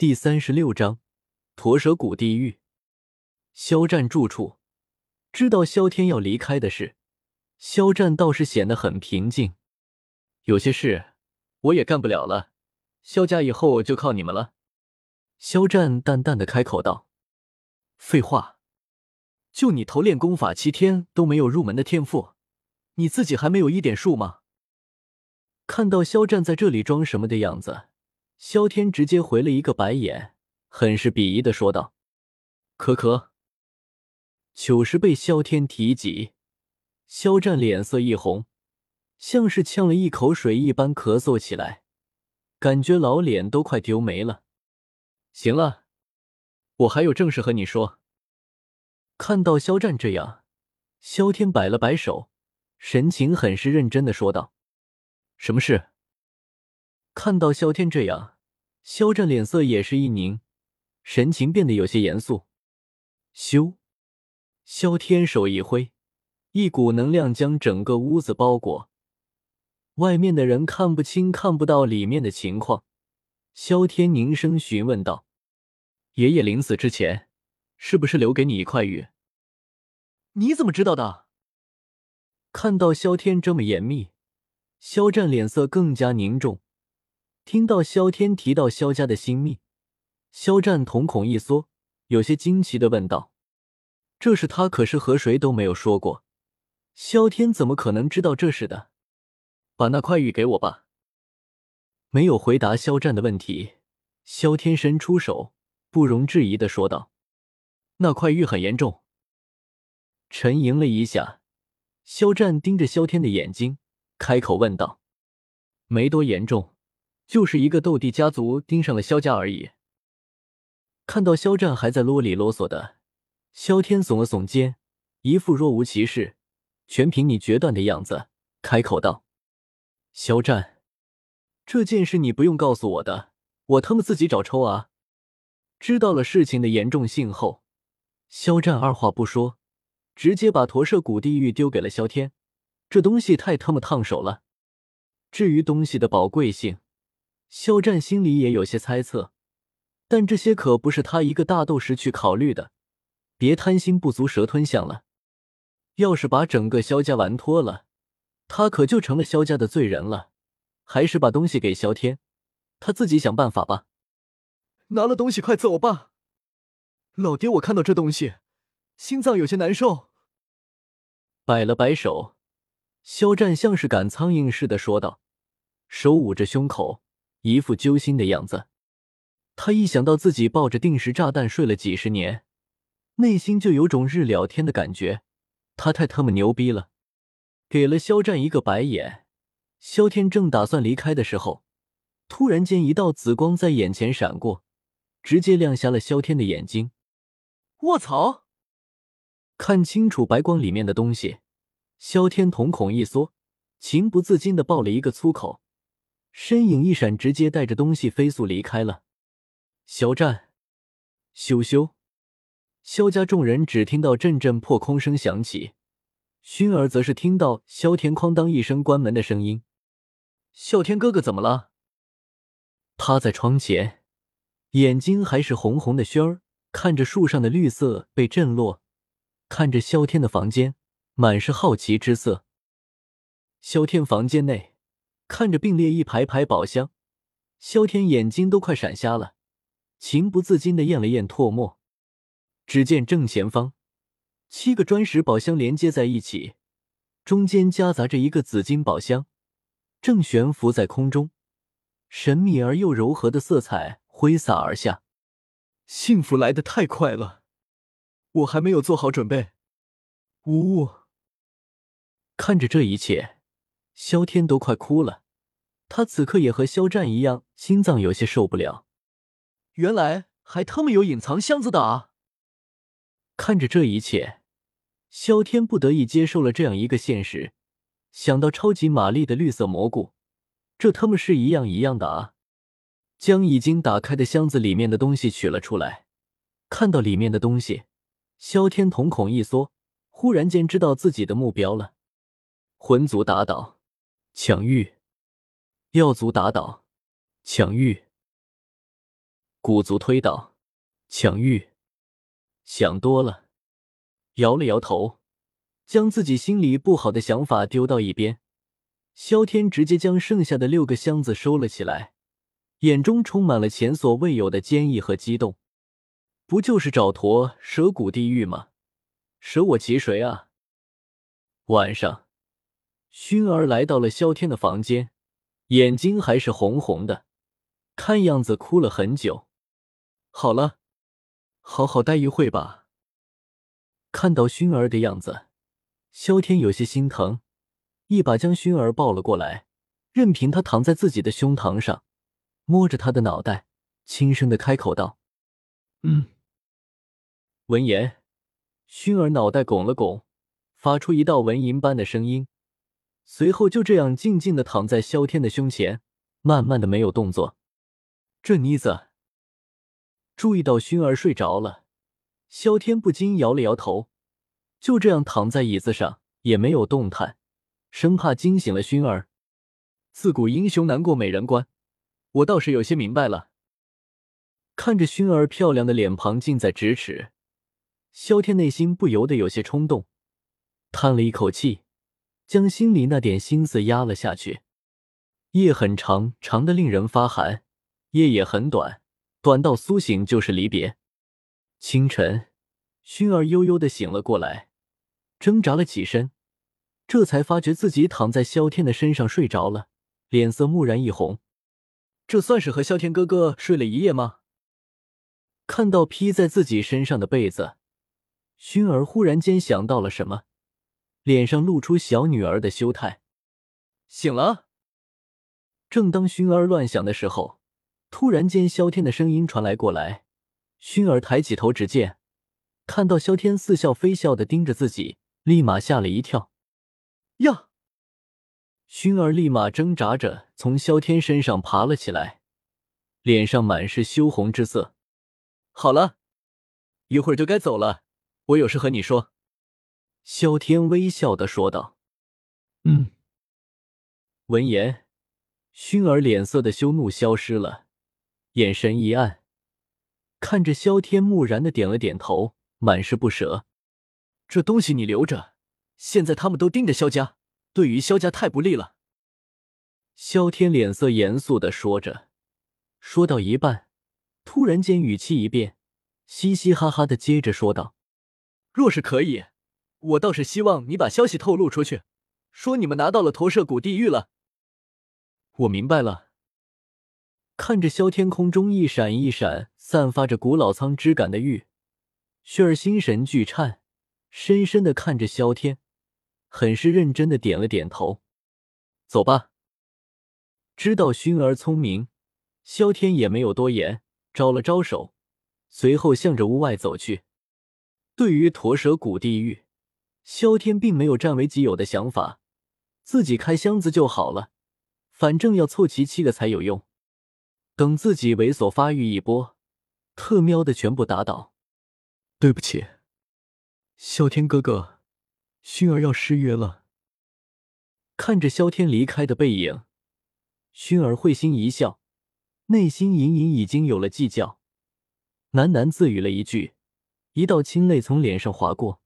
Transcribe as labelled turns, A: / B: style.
A: 第三十六章驼蛇谷地狱。肖战住处，知道萧天要离开的事，肖战倒是显得很平静。有些事我也干不了了，萧家以后就靠你们了。肖战淡淡的开口道：“废话，就你头练功法七天都没有入门的天赋，你自己还没有一点数吗？”看到肖战在这里装什么的样子。萧天直接回了一个白眼，很是鄙夷的说道：“可可。”糗事被萧天提及，肖战脸色一红，像是呛了一口水一般咳嗽起来，感觉老脸都快丢没了。行了，我还有正事和你说。看到肖战这样，萧天摆了摆手，神情很是认真的说道：“什么事？”看到萧天这样，肖战脸色也是一凝，神情变得有些严肃。咻，萧天手一挥，一股能量将整个屋子包裹，外面的人看不清、看不到里面的情况。萧天凝声询问道：“爷爷临死之前，是不是留给你一块玉？你怎么知道的？”看到萧天这么严密，肖战脸色更加凝重。听到萧天提到萧家的新秘，肖战瞳孔一缩，有些惊奇的问道：“这事他可是和谁都没有说过，萧天怎么可能知道这事的？”把那块玉给我吧。没有回答肖战的问题，萧天伸出手，不容置疑的说道：“那块玉很严重。”沉吟了一下，肖战盯着萧天的眼睛，开口问道：“没多严重。”就是一个斗帝家族盯上了萧家而已。看到肖战还在啰里啰嗦的，萧天耸了耸肩，一副若无其事、全凭你决断的样子，开口道：“肖战，这件事你不用告诉我的，我他妈自己找抽啊！”知道了事情的严重性后，肖战二话不说，直接把驼舍古地狱丢给了萧天。这东西太他妈烫手了。至于东西的宝贵性，肖战心里也有些猜测，但这些可不是他一个大斗士去考虑的。别贪心不足蛇吞象了，要是把整个萧家玩脱了，他可就成了萧家的罪人了。还是把东西给萧天，他自己想办法吧。拿了东西快走吧，老爹，我看到这东西，心脏有些难受。摆了摆手，肖战像是赶苍蝇似的说道，手捂着胸口。一副揪心的样子，他一想到自己抱着定时炸弹睡了几十年，内心就有种日了天的感觉。他太他妈牛逼了！给了肖战一个白眼。肖天正打算离开的时候，突然间一道紫光在眼前闪过，直接亮瞎了肖天的眼睛。卧槽！看清楚白光里面的东西，肖天瞳孔一缩，情不自禁的爆了一个粗口。身影一闪，直接带着东西飞速离开了。肖战，羞羞！肖家众人只听到阵阵破空声响起，薰儿则是听到萧天哐当一声关门的声音。啸天哥哥怎么了？趴在窗前，眼睛还是红红的。熏儿看着树上的绿色被震落，看着萧天的房间，满是好奇之色。萧天房间内。看着并列一排排宝箱，萧天眼睛都快闪瞎了，情不自禁的咽了咽唾沫。只见正前方，七个砖石宝箱连接在一起，中间夹杂着一个紫金宝箱，正悬浮在空中，神秘而又柔和的色彩挥洒而下。幸福来得太快了，我还没有做好准备。呜呜，看着这一切。萧天都快哭了，他此刻也和肖战一样，心脏有些受不了。原来还他妈有隐藏箱子的啊！看着这一切，萧天不得已接受了这样一个现实。想到超级玛丽的绿色蘑菇，这他妈是一样一样的啊！将已经打开的箱子里面的东西取了出来，看到里面的东西，萧天瞳孔一缩，忽然间知道自己的目标了：魂族打倒。抢玉，药族打倒，抢玉。鼓族推倒，抢玉。想多了，摇了摇头，将自己心里不好的想法丢到一边。萧天直接将剩下的六个箱子收了起来，眼中充满了前所未有的坚毅和激动。不就是找坨蛇骨地狱吗？舍我其谁啊！晚上，熏儿来到了萧天的房间，眼睛还是红红的，看样子哭了很久。好了。好好待一会吧。看到熏儿的样子，萧天有些心疼，一把将熏儿抱了过来，任凭她躺在自己的胸膛上，摸着她的脑袋，轻声的开口道：“嗯。”闻言，熏儿脑袋拱了拱，发出一道蚊蝇般的声音，随后就这样静静的躺在萧天的胸前，慢慢的没有动作。这妮子。注意到薰儿睡着了，萧天不禁摇了摇头，就这样躺在椅子上，也没有动弹，生怕惊醒了薰儿。自古英雄难过美人关，我倒是有些明白了。看着薰儿漂亮的脸庞近在咫尺，萧天内心不由得有些冲动，叹了一口气，将心里那点心思压了下去。夜很长，长的令人发寒；夜也很短。短到苏醒就是离别。清晨，薰儿悠悠的醒了过来，挣扎了起身，这才发觉自己躺在萧天的身上睡着了，脸色蓦然一红。这算是和萧天哥哥睡了一夜吗？看到披在自己身上的被子，薰儿忽然间想到了什么，脸上露出小女儿的羞态。醒了。正当薰儿乱想的时候。突然间，萧天的声音传来过来。薰儿抬起头，只见看到萧天似笑非笑的盯着自己，立马吓了一跳。呀！薰儿立马挣扎着从萧天身上爬了起来，脸上满是羞红之色。好了，一会儿就该走了，我有事和你说。”萧天微笑的说道。“嗯。”闻言，薰儿脸色的羞怒消失了。眼神一暗，看着萧天，木然的点了点头，满是不舍。这东西你留着，现在他们都盯着萧家，对于萧家太不利了。萧天脸色严肃的说着，说到一半，突然间语气一变，嘻嘻哈哈的接着说道：“若是可以，我倒是希望你把消息透露出去，说你们拿到了投射谷地狱了。”我明白了。看着萧天空中一闪一闪、散发着古老苍之感的玉，薰儿心神俱颤，深深的看着萧天，很是认真的点了点头。走吧。知道薰儿聪明，萧天也没有多言，招了招手，随后向着屋外走去。对于驼蛇谷地狱，萧天并没有占为己有的想法，自己开箱子就好了，反正要凑齐七个才有用。等自己猥琐发育一波，特喵的全部打倒。对不起，萧天哥哥，薰儿要失约了。看着萧天离开的背影，薰儿会心一笑，内心隐隐已经有了计较，喃喃自语了一句，一道清泪从脸上划过。